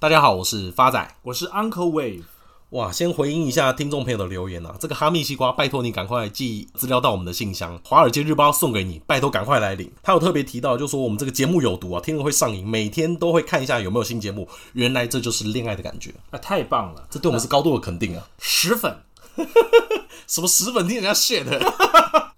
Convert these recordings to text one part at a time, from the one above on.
大家好，我是发仔，我是 Uncle Wave。哇，先回应一下听众朋友的留言啊，这个哈密西瓜，拜托你赶快寄资料到我们的信箱，华尔街日报送给你，拜托赶快来领。他有特别提到，就说我们这个节目有毒啊，听了会上瘾，每天都会看一下有没有新节目。原来这就是恋爱的感觉啊，太棒了，这对我们是高度的肯定啊，十粉，什么十粉，听人家 shit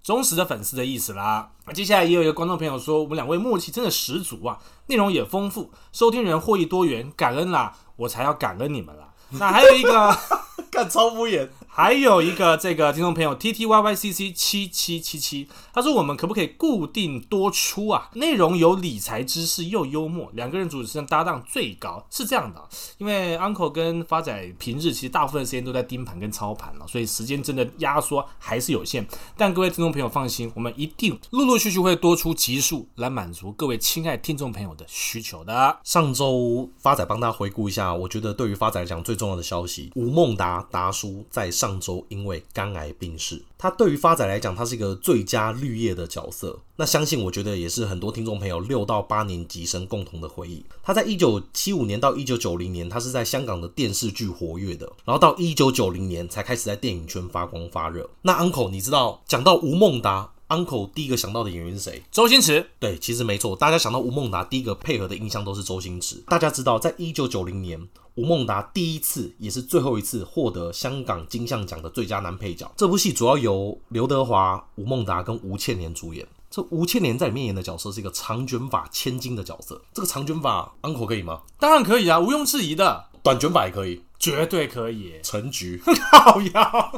忠实的粉丝的意思啦。接下来也有一个观众朋友说，我们两位默契真的十足啊，内容也丰富，收听人获益多元，感恩啦，我才要感恩你们啦。那还有一个。看超敷衍，还有一个这个听众朋友 T T Y Y C C 七七七七，他说我们可不可以固定多出啊？内容有理财知识又幽默，两个人主持人搭档最高是这样的。因为 Uncle 跟发仔平日其实大部分时间都在盯盘跟操盘了，所以时间真的压缩还是有限。但各位听众朋友放心，我们一定陆陆续续会多出集数来满足各位亲爱听众朋友的需求的。上周发仔帮大家回顾一下，我觉得对于发仔来讲最重要的消息，吴孟达。达叔在上上周因为肝癌病逝，他对于发仔来讲，他是一个最佳绿叶的角色。那相信我觉得也是很多听众朋友六到八年级生共同的回忆。他在一九七五年到一九九零年，他是在香港的电视剧活跃的，然后到一九九零年才开始在电影圈发光发热。那 Uncle，你知道讲到吴孟达，Uncle 第一个想到的演员是谁？周星驰。对，其实没错，大家想到吴孟达，第一个配合的印象都是周星驰。大家知道，在一九九零年。吴孟达第一次也是最后一次获得香港金像奖的最佳男配角。这部戏主要由刘德华、吴孟达跟吴倩莲主演。这吴倩莲在里面演的角色是一个长卷发千金的角色。这个长卷发，Uncle 可以吗？当然可以啊，毋庸置疑的。短卷发也可以，绝对可以。陈菊，好呀。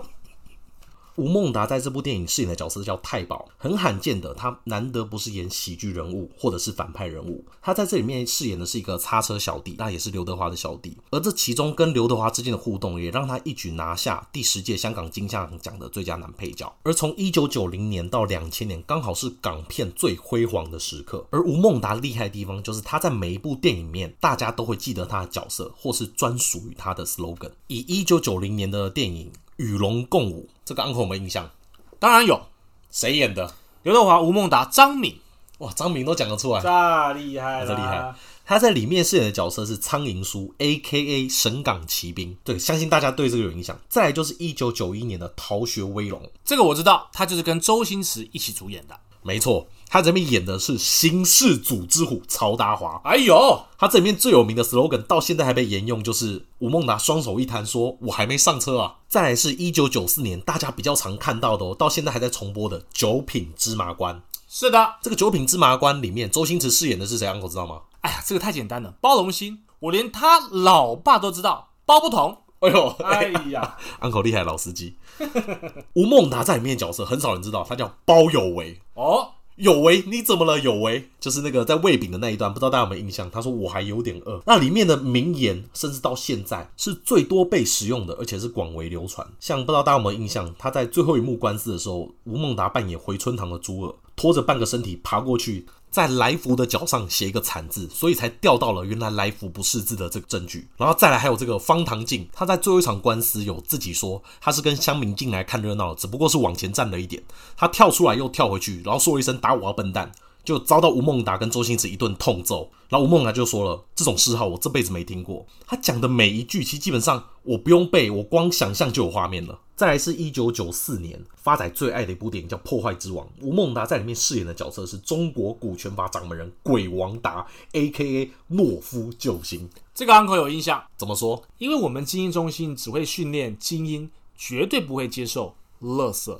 吴孟达在这部电影饰演的角色叫太保，很罕见的，他难得不是演喜剧人物或者是反派人物，他在这里面饰演的是一个擦车小弟，那也是刘德华的小弟，而这其中跟刘德华之间的互动，也让他一举拿下第十届香港金像奖的最佳男配角。而从一九九零年到两千年，刚好是港片最辉煌的时刻。而吴孟达厉害的地方，就是他在每一部电影面，大家都会记得他的角色，或是专属于他的 slogan。以一九九零年的电影。与龙共舞，这个 Uncle 有没有印象？当然有，谁演的？刘德华、吴孟达、张敏。哇，张敏都讲得出来，这厉害，这厉害。他在里面饰演的角色是苍蝇叔，A.K.A. 神港奇兵。对，相信大家对这个有印象。再来就是一九九一年的《逃学威龙》，这个我知道，他就是跟周星驰一起主演的。没错。他这边演的是新世祖之虎曹达华。哎呦，他这里面最有名的 slogan 到现在还被沿用，就是吴孟达双手一摊说：“我还没上车啊。”再来是一九九四年大家比较常看到的哦，到现在还在重播的《九品芝麻官》。是的，这个《九品芝麻官》里面周星驰饰演的是谁？Uncle 知道吗？哎呀，这个太简单了，包龙星，我连他老爸都知道，包不同。哎呦，哎呀，Uncle 厉害，老司机。吴孟达在里面的角色很少人知道，他叫包有为哦。有为，你怎么了？有为，就是那个在喂饼的那一段，不知道大家有没有印象？他说我还有点饿。那里面的名言，甚至到现在是最多被使用的，而且是广为流传。像不知道大家有没有印象？他在最后一幕官司的时候，吴孟达扮演回春堂的朱二，拖着半个身体爬过去。在来福的脚上写一个惨字，所以才掉到了原来来福不识字的这个证据。然后再来还有这个方唐镜，他在最后一场官司有自己说他是跟乡民进来看热闹，只不过是往前站了一点，他跳出来又跳回去，然后说一声打我啊笨蛋，就遭到吴孟达跟周星驰一顿痛揍。然后吴孟达就说了这种嗜好我这辈子没听过。他讲的每一句其实基本上我不用背，我光想象就有画面了。再来是一九九四年，发仔最爱的一部电影叫《破坏之王》，吴孟达在里面饰演的角色是中国股权法掌门人鬼王达，A.K.A. 懦夫救星。这个 Uncle 有印象？怎么说？因为我们精英中心只会训练精英，绝对不会接受垃圾。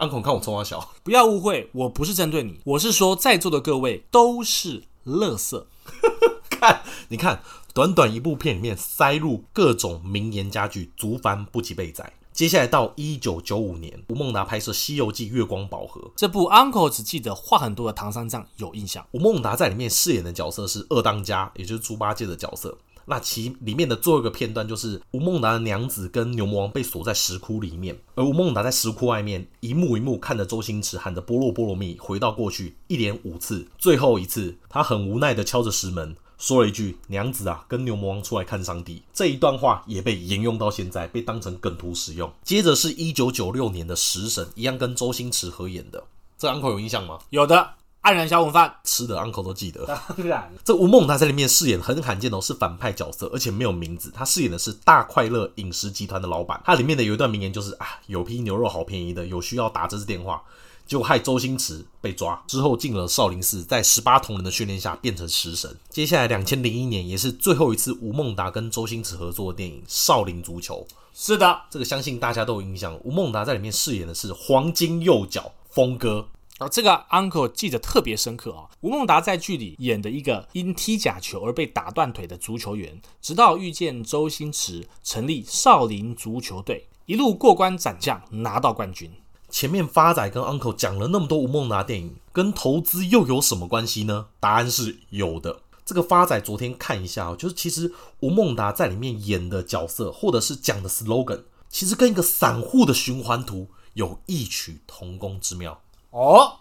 Uncle 看我冲三小，不要误会，我不是针对你，我是说在座的各位都是垃圾。看，你看，短短一部片里面塞入各种名言佳句，足繁不及被宰。接下来到一九九五年，吴孟达拍摄《西游记月光宝盒》这部，Uncle 只记得话很多的唐三藏有印象。吴孟达在里面饰演的角色是二当家，也就是猪八戒的角色。那其里面的最后一个片段就是吴孟达的娘子跟牛魔王被锁在石窟里面，而吴孟达在石窟外面一幕一幕看着周星驰喊着“般若波罗蜜”回到过去，一连五次，最后一次他很无奈的敲着石门。说了一句：“娘子啊，跟牛魔王出来看上帝。”这一段话也被沿用到现在，被当成梗图使用。接着是一九九六年的《食神》，一样跟周星驰合演的。这两口有印象吗？有的。黯然销魂饭吃的 Uncle 都记得。当然，这吴孟达在里面饰演很罕见的是反派角色，而且没有名字。他饰演的是大快乐饮食集团的老板。他里面的有一段名言就是啊，有批牛肉好便宜的，有需要打这支电话。就害周星驰被抓之后进了少林寺，在十八铜人的训练下变成食神。接下来两千零一年也是最后一次吴孟达跟周星驰合作的电影《少林足球》。是的，这个相信大家都有印象。吴孟达在里面饰演的是黄金右脚峰哥。而这个 Uncle 记得特别深刻啊。吴孟达在剧里演的一个因踢假球而被打断腿的足球员，直到遇见周星驰，成立少林足球队，一路过关斩将，拿到冠军。前面发仔跟 Uncle 讲了那么多吴孟达电影，跟投资又有什么关系呢？答案是有的。这个发仔昨天看一下，就是其实吴孟达在里面演的角色，或者是讲的 slogan，其实跟一个散户的循环图有异曲同工之妙。哦，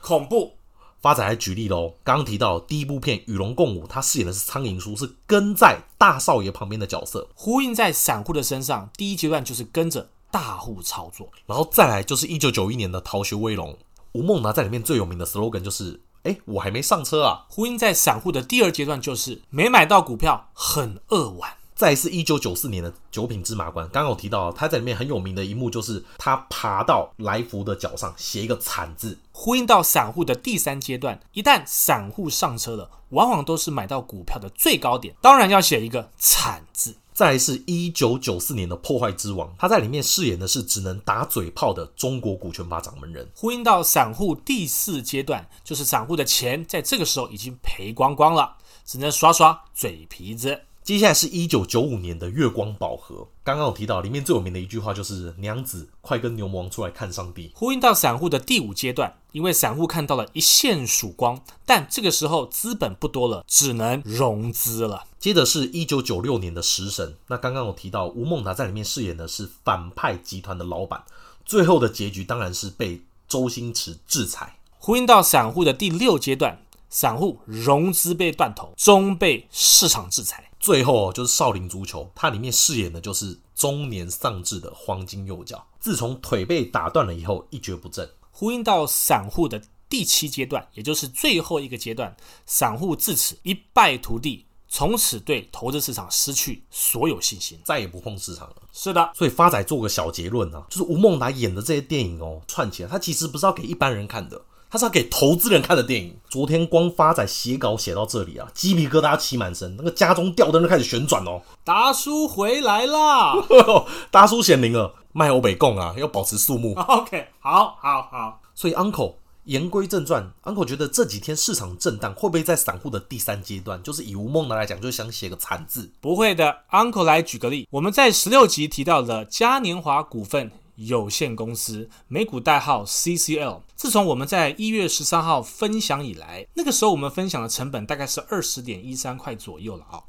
恐怖！发仔还举例喽，刚刚提到第一部片《与龙共舞》，他饰演的是苍蝇叔，是跟在大少爷旁边的角色，呼应在散户的身上。第一阶段就是跟着。大户操作，然后再来就是一九九一年的《逃学威龙》，吴孟达在里面最有名的 slogan 就是“哎，我还没上车啊”。呼应在散户的第二阶段就是没买到股票很扼腕。再是一九九四年的《九品芝麻官》，刚刚有提到他在里面很有名的一幕就是他爬到来福的脚上写一个惨字，呼应到散户的第三阶段，一旦散户上车了，往往都是买到股票的最高点，当然要写一个惨字。再是一九九四年的《破坏之王》，他在里面饰演的是只能打嘴炮的中国股权法掌门人。呼应到散户第四阶段，就是散户的钱在这个时候已经赔光光了，只能耍耍嘴皮子。接下来是一九九五年的《月光宝盒》，刚刚我提到，里面最有名的一句话就是“娘子，快跟牛魔王出来看上帝”。呼应到散户的第五阶段，因为散户看到了一线曙光，但这个时候资本不多了，只能融资了。接着是一九九六年的《食神》，那刚刚我提到，吴孟达在里面饰演的是反派集团的老板，最后的结局当然是被周星驰制裁。呼应到散户的第六阶段，散户融资被断头，终被市场制裁。最后就是少林足球，它里面饰演的就是中年丧志的黄金右脚。自从腿被打断了以后，一蹶不振。呼应到散户的第七阶段，也就是最后一个阶段，散户自此一败涂地，从此对投资市场失去所有信心，再也不碰市场了。是的，所以发仔做个小结论啊，就是吴孟达演的这些电影哦，串起来，他其实不是要给一般人看的。他是要给投资人看的电影。昨天光发仔写稿写到这里啊，鸡皮疙瘩起满身，那个家中吊灯都开始旋转哦。达叔回来啦！达叔显灵了，卖欧北共啊，要保持肃穆。OK，好，好，好。所以 Uncle 言归正传，Uncle 觉得这几天市场震荡会不会在散户的第三阶段，就是以吴孟达来讲，就是想写个惨字？不会的，Uncle 来举个例，我们在十六集提到了嘉年华股份。有限公司，美股代号 CCL。自从我们在一月十三号分享以来，那个时候我们分享的成本大概是二十点一三块左右了啊。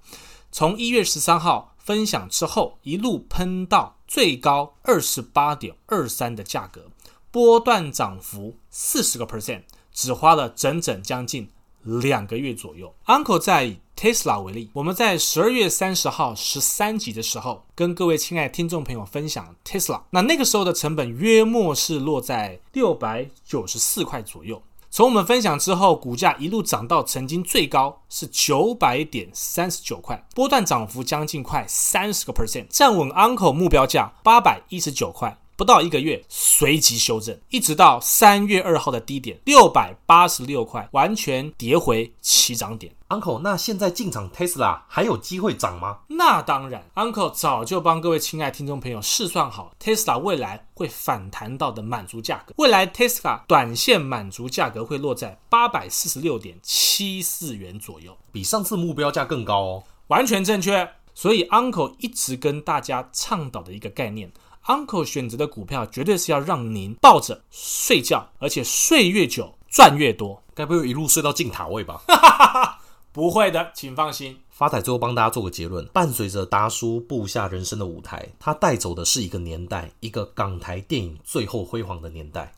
从一月十三号分享之后，一路喷到最高二十八点二三的价格，波段涨幅四十个 percent，只花了整整将近两个月左右。Uncle 在。Tesla 为例，我们在十二月三十号十三集的时候，跟各位亲爱听众朋友分享 Tesla。那那个时候的成本约莫是落在六百九十四块左右。从我们分享之后，股价一路涨到曾经最高是九百点三十九块，波段涨幅将近快三十个 percent，站稳 Uncle 目标价八百一十九块。不到一个月，随即修正，一直到三月二号的低点六百八十六块，完全跌回起涨点。Uncle，那现在进场 Tesla 还有机会涨吗？那当然，Uncle 早就帮各位亲爱听众朋友试算好 Tesla 未来会反弹到的满足价格。未来 Tesla 短线满足价格会落在八百四十六点七四元左右，比上次目标价更高哦。完全正确。所以 Uncle 一直跟大家倡导的一个概念。Uncle 选择的股票绝对是要让您抱着睡觉，而且睡越久赚越多。该不会一路睡到进塔位吧？不会的，请放心。发仔最后帮大家做个结论：伴随着达叔布下人生的舞台，他带走的是一个年代，一个港台电影最后辉煌的年代。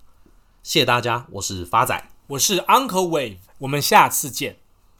谢谢大家，我是发仔，我是 Uncle Wave，我们下次见。